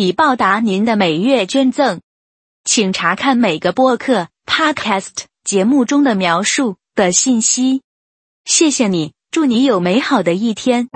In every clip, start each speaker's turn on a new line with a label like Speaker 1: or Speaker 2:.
Speaker 1: 以报答您的每月捐赠，请查看每个播客 （podcast） 节目中的描述的信息。谢谢你，祝你有美好的一天。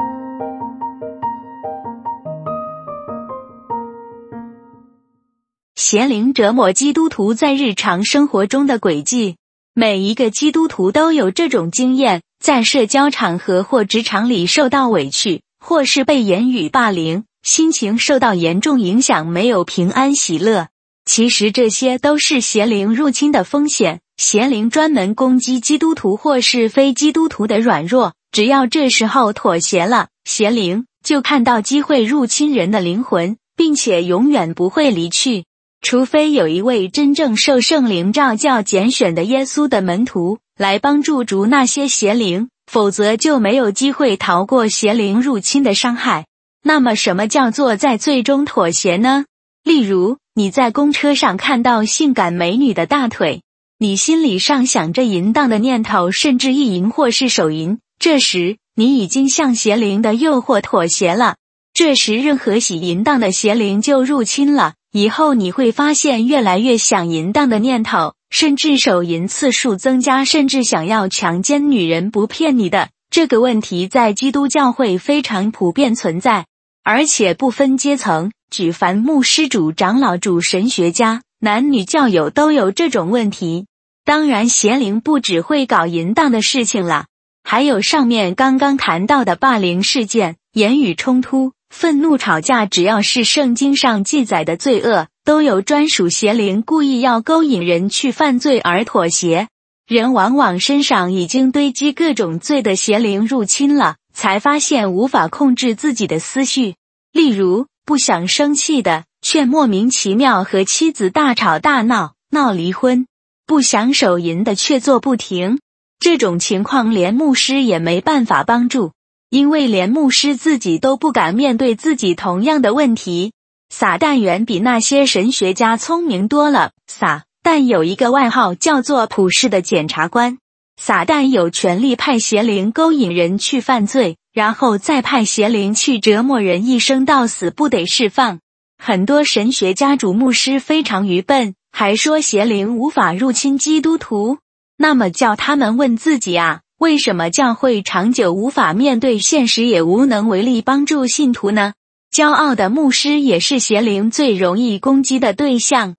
Speaker 1: 邪灵折磨基督徒在日常生活中的轨迹，每一个基督徒都有这种经验：在社交场合或职场里受到委屈，或是被言语霸凌。心情受到严重影响，没有平安喜乐。其实这些都是邪灵入侵的风险。邪灵专门攻击基督徒或是非基督徒的软弱，只要这时候妥协了，邪灵就看到机会入侵人的灵魂，并且永远不会离去。除非有一位真正受圣灵召教、拣选的耶稣的门徒来帮助逐那些邪灵，否则就没有机会逃过邪灵入侵的伤害。那么，什么叫做在最终妥协呢？例如，你在公车上看到性感美女的大腿，你心里上想着淫荡的念头，甚至意淫或是手淫。这时，你已经向邪灵的诱惑妥协了。这时，任何喜淫荡的邪灵就入侵了。以后你会发现，越来越想淫荡的念头，甚至手淫次数增加，甚至想要强奸女人。不骗你的，这个问题在基督教会非常普遍存在。而且不分阶层，举凡牧师、主长老、主神学家、男女教友都有这种问题。当然，邪灵不只会搞淫荡的事情了，还有上面刚刚谈到的霸凌事件、言语冲突、愤怒吵架，只要是圣经上记载的罪恶，都有专属邪灵故意要勾引人去犯罪而妥协。人往往身上已经堆积各种罪的邪灵入侵了。才发现无法控制自己的思绪，例如不想生气的，却莫名其妙和妻子大吵大闹，闹离婚；不想手淫的，却做不停。这种情况连牧师也没办法帮助，因为连牧师自己都不敢面对自己同样的问题。撒旦远比那些神学家聪明多了。撒旦有一个外号叫做普世的检察官。撒旦有权利派邪灵勾引人去犯罪，然后再派邪灵去折磨人，一生到死不得释放。很多神学家主牧师非常愚笨，还说邪灵无法入侵基督徒。那么叫他们问自己啊，为什么教会长久无法面对现实，也无能为力帮助信徒呢？骄傲的牧师也是邪灵最容易攻击的对象。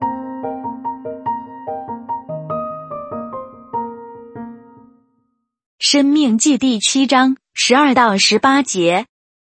Speaker 1: 生命记第七章十二到十八节，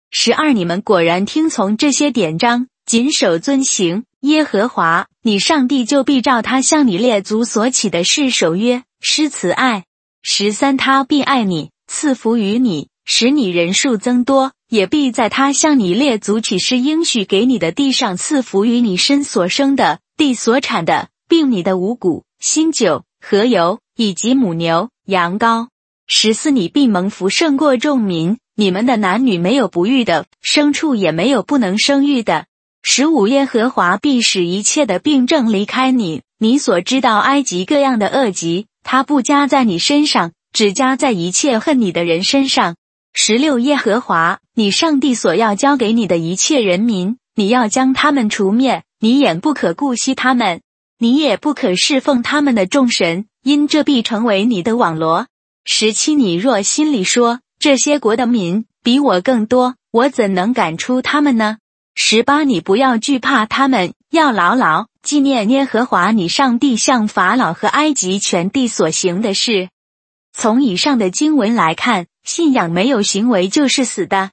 Speaker 1: 十二你们果然听从这些典章，谨守遵行耶和华你上帝，就必照他向你列祖所起的誓守约施慈爱。十三他必爱你，赐福于你，使你人数增多，也必在他向你列祖起誓应许给你的地上赐福于你身所生的地所产的，并你的五谷、新酒和油，以及母牛、羊羔。十四，你必蒙福胜过众民，你们的男女没有不育的，牲畜也没有不能生育的。十五，耶和华必使一切的病症离开你，你所知道埃及各样的恶疾，他不加在你身上，只加在一切恨你的人身上。十六，耶和华你上帝所要交给你的一切人民，你要将他们除灭，你也不可顾惜他们，你也不可侍奉他们的众神，因这必成为你的网罗。十七，你若心里说这些国的民比我更多，我怎能赶出他们呢？十八，你不要惧怕他们，要牢牢纪念耶和华你上帝向法老和埃及全地所行的事。从以上的经文来看，信仰没有行为就是死的。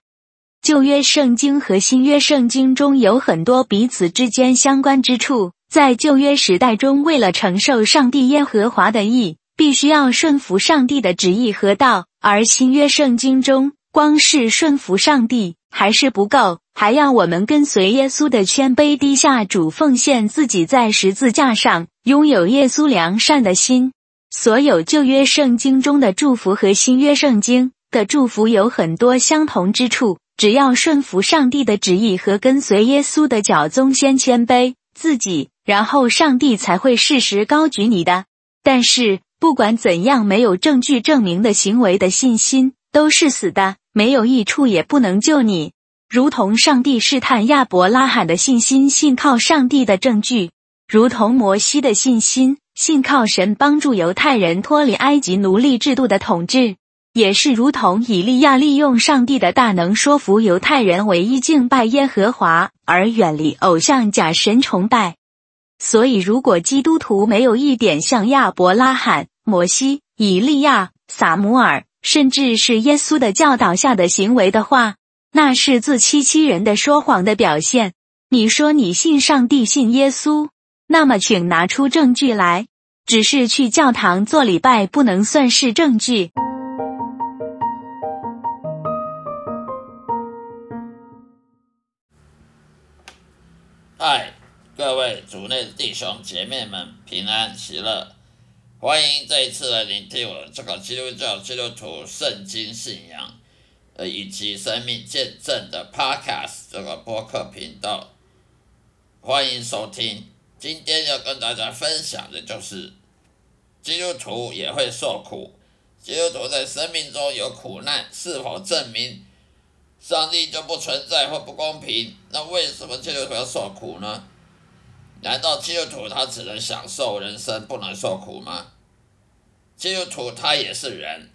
Speaker 1: 旧约圣经和新约圣经中有很多彼此之间相关之处。在旧约时代中，为了承受上帝耶和华的意。必须要顺服上帝的旨意和道，而新约圣经中，光是顺服上帝还是不够，还要我们跟随耶稣的谦卑低下，主奉献自己在十字架上，拥有耶稣良善的心。所有旧约圣经中的祝福和新约圣经的祝福有很多相同之处。只要顺服上帝的旨意和跟随耶稣的脚宗，先谦卑自己，然后上帝才会适时高举你的。但是不管怎样，没有证据证明的行为的信心都是死的，没有益处，也不能救你。如同上帝试探亚伯拉罕的信心，信靠上帝的证据；如同摩西的信心。信靠神帮助犹太人脱离埃及奴隶制度的统治，也是如同以利亚利用上帝的大能说服犹太人唯一敬拜耶和华，而远离偶像假神崇拜。所以，如果基督徒没有一点像亚伯拉罕、摩西、以利亚、撒母耳，甚至是耶稣的教导下的行为的话，那是自欺欺人的说谎的表现。你说你信上帝，信耶稣。那么，请拿出证据来。只是去教堂做礼拜不能算是证据。
Speaker 2: 嗨，各位主内弟兄姐妹们，平安喜乐！欢迎这一次来聆听我这个基督教基督徒圣经信仰，呃，以及生命见证的 Podcast 这个播客频道。欢迎收听。今天要跟大家分享的就是，基督徒也会受苦。基督徒在生命中有苦难，是否证明上帝就不存在或不公平？那为什么基督徒要受苦呢？难道基督徒他只能享受人生，不能受苦吗？基督徒他也是人，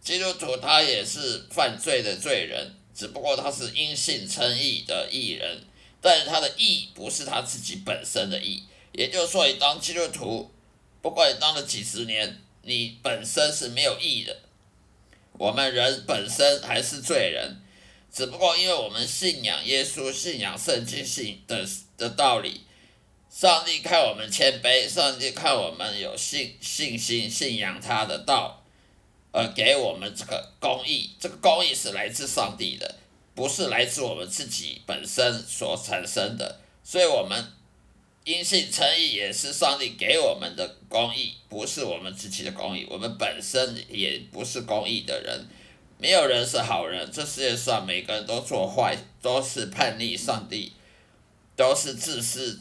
Speaker 2: 基督徒他也是犯罪的罪人，只不过他是因信称义的义人。但是他的义不是他自己本身的义，也就是说，你当基督徒，不管你当了几十年，你本身是没有义的。我们人本身还是罪人，只不过因为我们信仰耶稣、信仰圣经信的的道理，上帝看我们谦卑，上帝看我们有信信心、信仰他的道，而给我们这个公义。这个公义是来自上帝的。不是来自我们自己本身所产生的，所以我们因信称义也是上帝给我们的公义，不是我们自己的公义。我们本身也不是公义的人，没有人是好人。这世界上每个人都做坏，都是叛逆上帝，都是自私，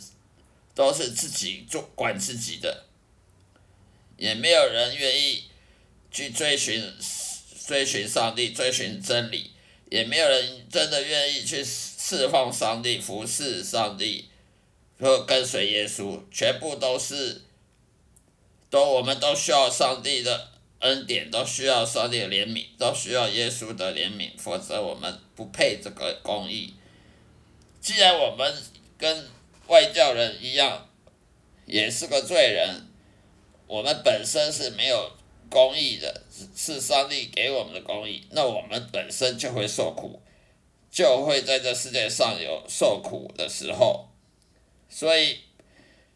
Speaker 2: 都是自己做管自己的，也没有人愿意去追寻追寻上帝，追寻真理。也没有人真的愿意去侍奉上帝、服侍上帝，或跟随耶稣，全部都是，都我们都需要上帝的恩典，都需要上帝的怜悯，都需要耶稣的怜悯，否则我们不配这个公义。既然我们跟外教人一样，也是个罪人，我们本身是没有。公义的是上帝给我们的公义，那我们本身就会受苦，就会在这世界上有受苦的时候，所以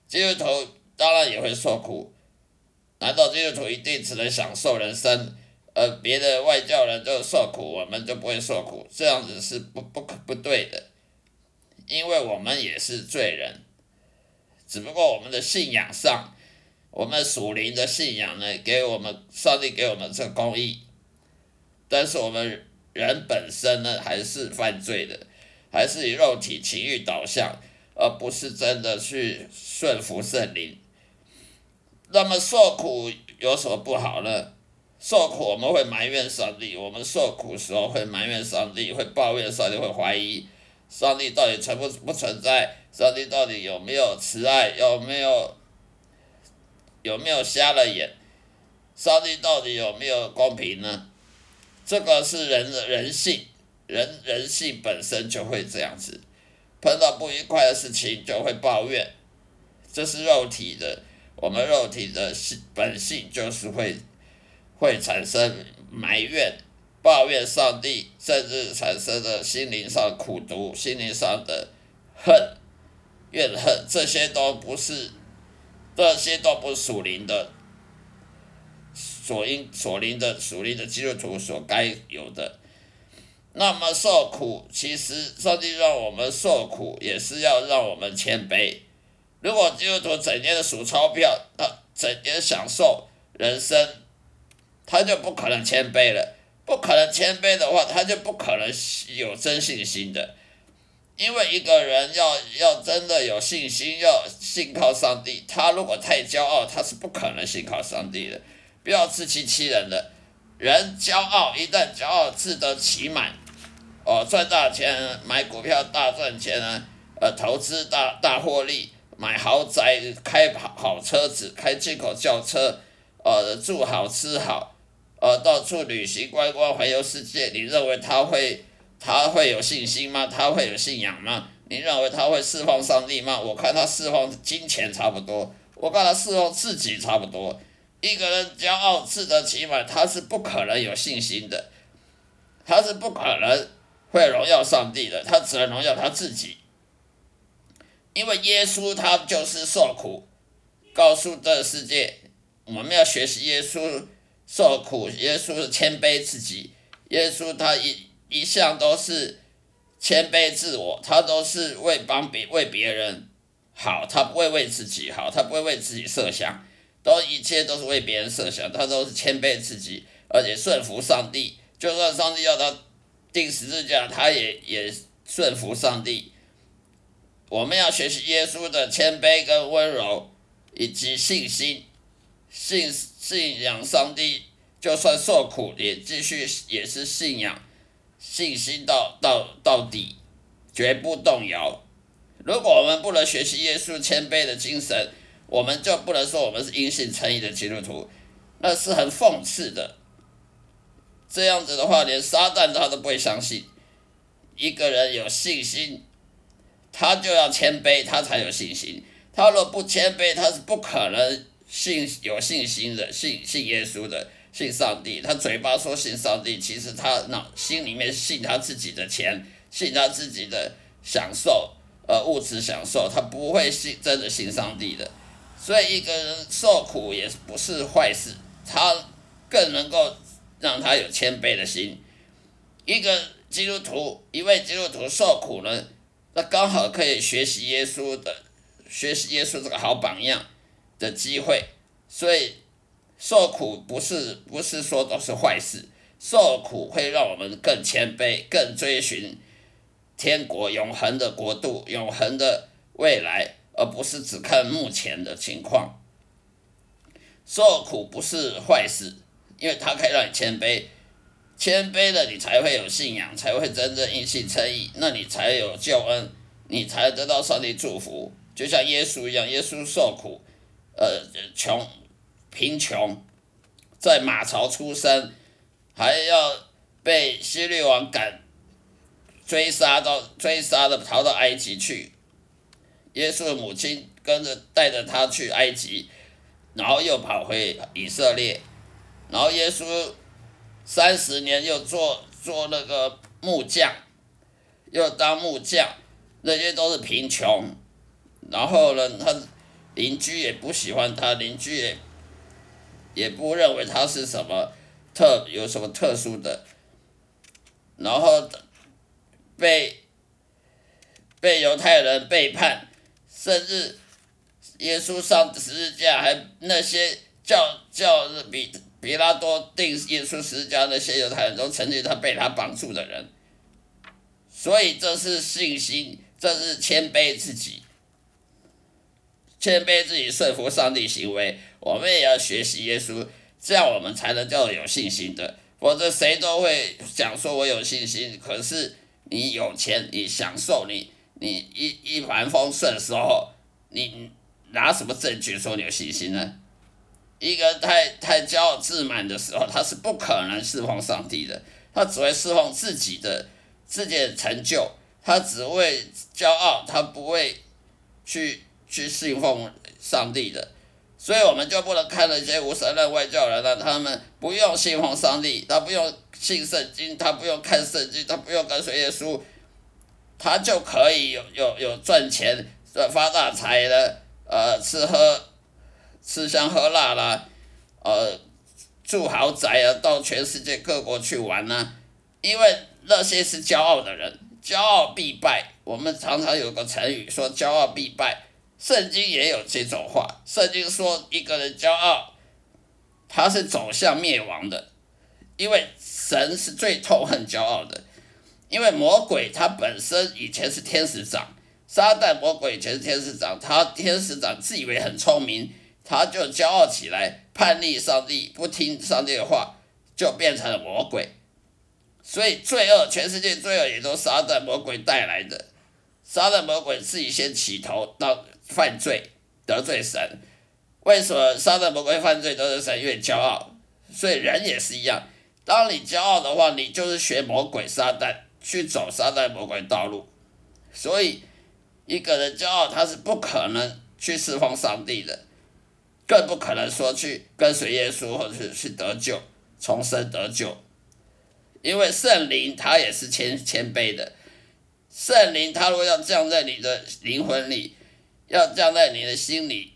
Speaker 2: 基督徒当然也会受苦。难道基督徒一定只能享受人生，而别的外教人就受苦，我们就不会受苦？这样子是不不可不对的，因为我们也是罪人，只不过我们的信仰上。我们属灵的信仰呢，给我们上帝给我们这公义，但是我们人本身呢，还是犯罪的，还是以肉体情欲导向，而不是真的去顺服圣灵。那么受苦有什么不好呢？受苦我们会埋怨上帝，我们受苦时候会埋怨上帝，会抱怨上帝，会怀疑上帝到底存不不存在，上帝到底有没有慈爱，有没有？有没有瞎了眼？上帝到底有没有公平呢？这个是人的人性，人人性本身就会这样子，碰到不愉快的事情就会抱怨，这是肉体的，我们肉体的性本性就是会会产生埋怨、抱怨上帝，甚至产生的心灵上苦毒、心灵上的恨、怨恨，这些都不是。这些都不属灵的，所应所灵的属灵的基督徒所该有的。那么受苦，其实上帝让我们受苦，也是要让我们谦卑。如果基督徒整天的数钞票，他整天享受人生，他就不可能谦卑了。不可能谦卑的话，他就不可能有真信心的。因为一个人要要真的有信心，要信靠上帝，他如果太骄傲，他是不可能信靠上帝的。不要自欺欺人的，人骄傲，一旦骄傲自得其满。哦，赚大钱，买股票大赚钱啊！呃，投资大大获利，买豪宅，开好好车子，开进口轿车，呃，住好吃好，呃，到处旅行观光，环游世界。你认为他会他会有信心吗？他会有信仰吗？你认为他会释放上帝吗？我看他释放金钱差不多，我看他释放自己差不多。一个人骄傲自得其满，他是不可能有信心的，他是不可能。会荣耀上帝的，他只能荣耀他自己，因为耶稣他就是受苦，告诉这个世界，我们要学习耶稣受苦，耶稣是谦卑自己，耶稣他一一向都是谦卑自我，他都是为帮别为别人好，他不会为自己好，他不会为自己设想，都一切都是为别人设想，他都是谦卑自己，而且顺服上帝，就算上帝要他。定十字架，他也也顺服上帝。我们要学习耶稣的谦卑跟温柔，以及信心，信信仰上帝，就算受苦也继续也是信仰，信心到到到底，绝不动摇。如果我们不能学习耶稣谦卑的精神，我们就不能说我们是因信称义的基督徒，那是很讽刺的。这样子的话，连撒旦他都不会相信。一个人有信心，他就要谦卑，他才有信心。他若不谦卑，他是不可能信有信心的，信信耶稣的，信上帝。他嘴巴说信上帝，其实他脑心里面信他自己的钱，信他自己的享受，呃，物质享受，他不会信真的信上帝的。所以，一个人受苦也不是坏事，他更能够。让他有谦卑的心，一个基督徒，一位基督徒受苦呢，那刚好可以学习耶稣的，学习耶稣这个好榜样的机会。所以受苦不是不是说都是坏事，受苦会让我们更谦卑，更追寻天国永恒的国度、永恒的未来，而不是只看目前的情况。受苦不是坏事。因为它可以让你谦卑，谦卑了你才会有信仰，才会真正因信称义，那你才有救恩，你才得到上帝祝福。就像耶稣一样，耶稣受苦，呃，穷，贫穷，在马槽出生，还要被希律王赶追杀到追杀的逃到埃及去，耶稣的母亲跟着带着他去埃及，然后又跑回以色列。然后耶稣三十年又做做那个木匠，又当木匠，那些都是贫穷。然后呢，他邻居也不喜欢他，邻居也也不认为他是什么特有什么特殊的。然后被被犹太人背叛，甚至耶稣上十字架，还那些叫叫比。比拉多定耶稣十字架那些犹太人都曾经他被他绑住的人，所以这是信心，这是谦卑自己，谦卑自己顺服上帝行为。我们也要学习耶稣，这样我们才能叫有信心的。否则谁都会讲说我有信心，可是你有钱，你享受，你你一一帆风顺的时候，你拿什么证据说你有信心呢？一个太太骄傲自满的时候，他是不可能侍奉上帝的，他只会侍奉自己的自己的成就，他只会骄傲，他不会去去信奉上帝的，所以我们就不能看那些无神论外教人了，他们不用信奉上帝，他不用信圣经，他不用看圣经，他不用跟随耶稣，他就可以有有有赚钱、发大财的，呃，吃喝。吃香喝辣啦，呃，住豪宅啊，到全世界各国去玩呐，因为那些是骄傲的人，骄傲必败。我们常常有个成语说“骄傲必败”，圣经也有这种话。圣经说一个人骄傲，他是走向灭亡的，因为神是最痛恨骄傲的。因为魔鬼他本身以前是天使长，撒旦魔鬼以前是天使长，他天使长自以为很聪明。他就骄傲起来，叛逆上帝，不听上帝的话，就变成了魔鬼。所以罪恶，全世界罪恶也都撒旦魔鬼带来的。撒旦魔鬼自己先起头到犯罪，得罪神。为什么撒旦魔鬼犯罪得罪神？越骄傲。所以人也是一样，当你骄傲的话，你就是学魔鬼撒旦去走撒旦魔鬼道路。所以一个人骄傲，他是不可能去侍奉上帝的。更不可能说去跟随耶稣，或者是去得救、重生得救，因为圣灵他也是谦谦卑的。圣灵他如果要降在你的灵魂里，要降在你的心里，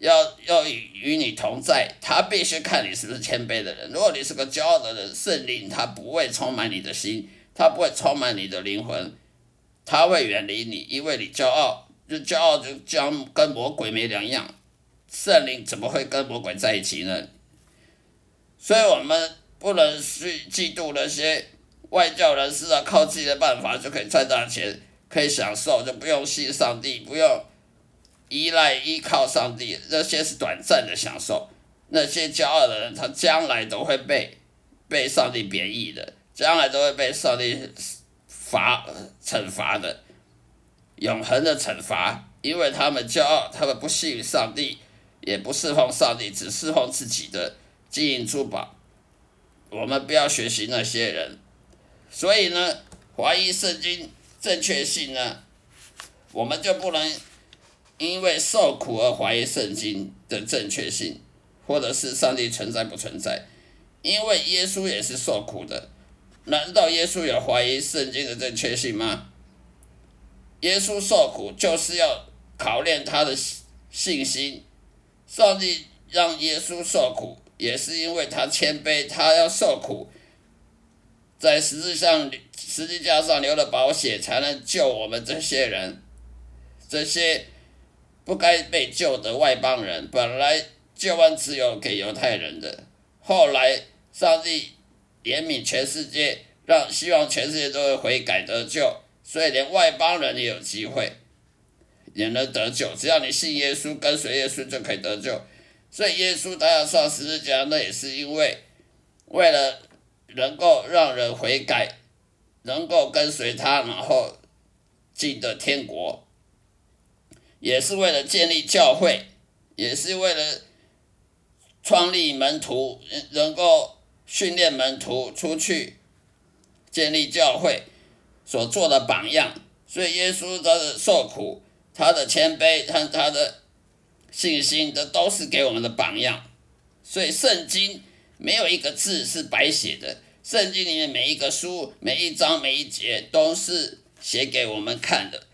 Speaker 2: 要要与与你同在，他必须看你是不是谦卑的人。如果你是个骄傲的人，圣灵他不会充满你的心，他不会充满你的灵魂，他会远离你，因为你骄傲，就骄傲就将跟魔鬼没两样。圣灵怎么会跟魔鬼在一起呢？所以我们不能去嫉妒那些外教人士啊，靠自己的办法就可以赚大钱，可以享受，就不用信上帝，不用依赖依靠上帝，那些是短暂的享受。那些骄傲的人，他将来都会被被上帝贬义的，将来都会被上帝罚惩罚的，永恒的惩罚，因为他们骄傲，他们不信上帝。也不侍奉上帝，只侍奉自己的金银珠宝。我们不要学习那些人。所以呢，怀疑圣经正确性呢，我们就不能因为受苦而怀疑圣经的正确性，或者是上帝存在不存在。因为耶稣也是受苦的，难道耶稣有怀疑圣经的正确性吗？耶稣受苦就是要考验他的信心。上帝让耶稣受苦，也是因为他谦卑，他要受苦，在十字上十字架上流了宝血，才能救我们这些人，这些不该被救的外邦人。本来救恩只有给犹太人的，后来上帝怜悯全世界，让希望全世界都会悔改得救，所以连外邦人也有机会。也能得救，只要你信耶稣，跟随耶稣就可以得救。所以耶稣他要上十字架，那也是因为为了能够让人悔改，能够跟随他，然后进得天国，也是为了建立教会，也是为了创立门徒，能够训练门徒出去建立教会所做的榜样。所以耶稣他的受苦。他的谦卑他他的信心，这都是给我们的榜样。所以圣经没有一个字是白写的，圣经里面每一个书、每一章、每一节都是写给我们看的，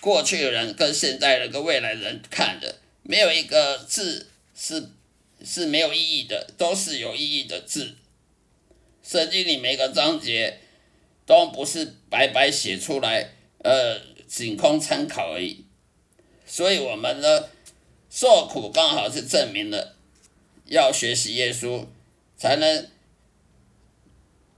Speaker 2: 过去的人跟现在人跟未来人看的，没有一个字是是没有意义的，都是有意义的字。圣经里每个章节都不是白白写出来，呃。仅供参考而已，所以我们呢受苦刚好是证明了要学习耶稣，才能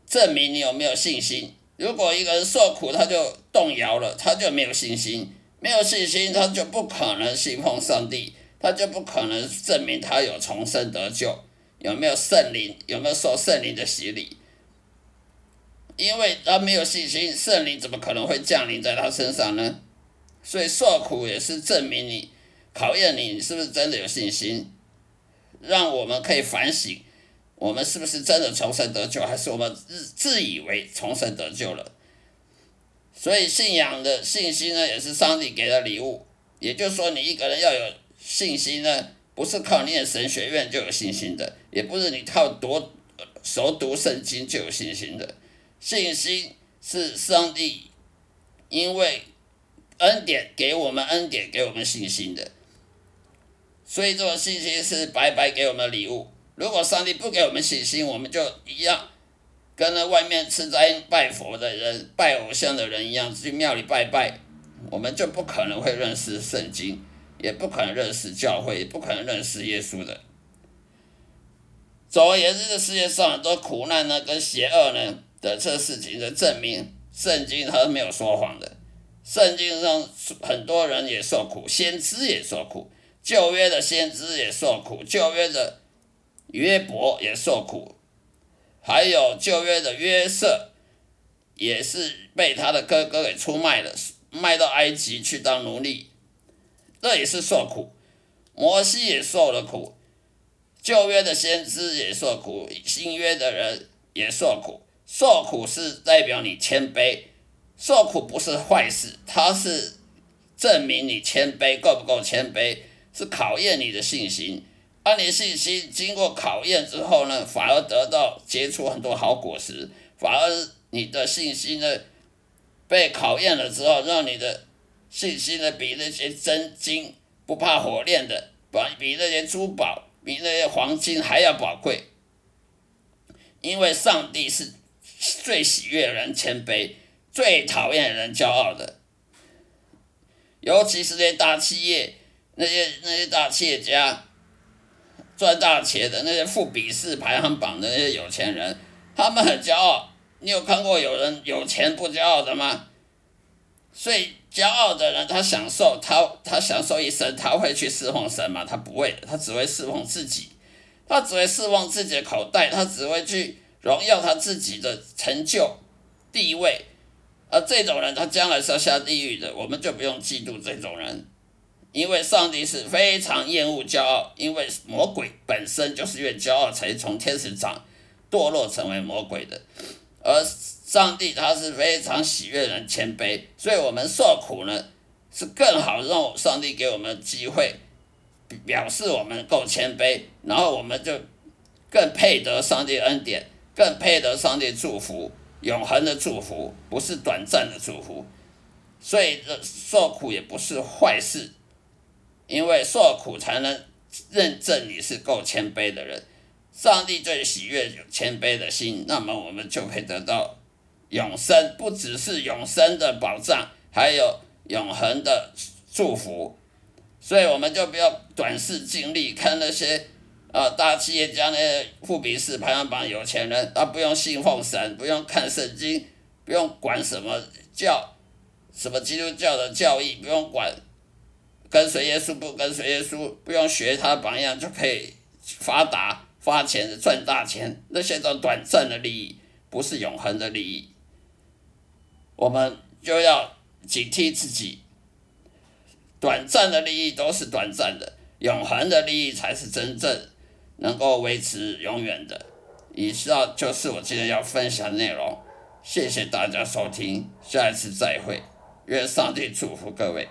Speaker 2: 证明你有没有信心。如果一个人受苦他就动摇了，他就没有信心，没有信心他就不可能信奉上帝，他就不可能证明他有重生得救，有没有圣灵，有没有受圣灵的洗礼。因为他没有信心，圣灵怎么可能会降临在他身上呢？所以受苦也是证明你、考验你，你是不是真的有信心，让我们可以反省，我们是不是真的重生得救，还是我们自自以为重生得救了？所以信仰的信心呢，也是上帝给的礼物。也就是说，你一个人要有信心呢，不是靠念神学院就有信心的，也不是你靠多熟读圣经就有信心的。信心是上帝因为恩典给我们恩典给我们信心的，所以这种信心是白白给我们礼物。如果上帝不给我们信心，我们就一样跟那外面吃斋拜佛的人、拜偶像的人一样，去庙里拜拜，我们就不可能会认识圣经，也不可能认识教会，也不可能认识耶稣的。总而言之，这世界上很多苦难呢，跟邪恶呢的这事情，就证明圣经它是没有说谎的。圣经上很多人也受苦，先知也受苦，旧约的先知也受苦，旧约的约伯也受苦。还有旧约的约瑟，也是被他的哥哥给出卖了，卖到埃及去当奴隶，这也是受苦。摩西也受了苦，旧约的先知也受苦，新约的人也受苦。受苦是代表你谦卑，受苦不是坏事，它是证明你谦卑够不够谦卑，是考验你的信心。当你信心经过考验之后呢，反而得到结出很多好果实，反而你的信心呢被考验了之后，让你的信心呢比那些真金不怕火炼的，比那些珠宝、比那些黄金还要宝贵。因为上帝是最喜悦人谦卑，最讨厌人骄傲的，尤其是那些大企业，那些那些大企业家。赚大钱的那些富比士排行榜的那些有钱人，他们很骄傲。你有看过有人有钱不骄傲的吗？所以骄傲的人，他享受他他享受一生，他会去侍奉神吗？他不会，他只会侍奉自己，他只会侍奉自己的口袋，他只会去荣耀他自己的成就地位。而这种人，他将来是要下地狱的。我们就不用嫉妒这种人。因为上帝是非常厌恶骄傲，因为魔鬼本身就是因为骄傲才从天使长堕落成为魔鬼的，而上帝他是非常喜悦人谦卑，所以我们受苦呢是更好让上帝给我们机会，表示我们够谦卑，然后我们就更配得上帝恩典，更配得上帝祝福，永恒的祝福，不是短暂的祝福，所以这受苦也不是坏事。因为受苦才能认证你是够谦卑的人，上帝最喜悦有谦卑的心，那么我们就可以得到永生，不只是永生的保障，还有永恒的祝福。所以我们就不要短视尽力，看那些啊大企业家那些富比士排行榜有钱人，他不用信奉神，不用看圣经，不用管什么教，什么基督教的教义，不用管。跟随耶稣不跟随耶稣，不用学他的榜样就可以发达、发钱、赚大钱，那些都短暂的利益，不是永恒的利益。我们就要警惕自己，短暂的利益都是短暂的，永恒的利益才是真正能够维持永远的。以上就是我今天要分享的内容，谢谢大家收听，下一次再会，愿上帝祝福各位。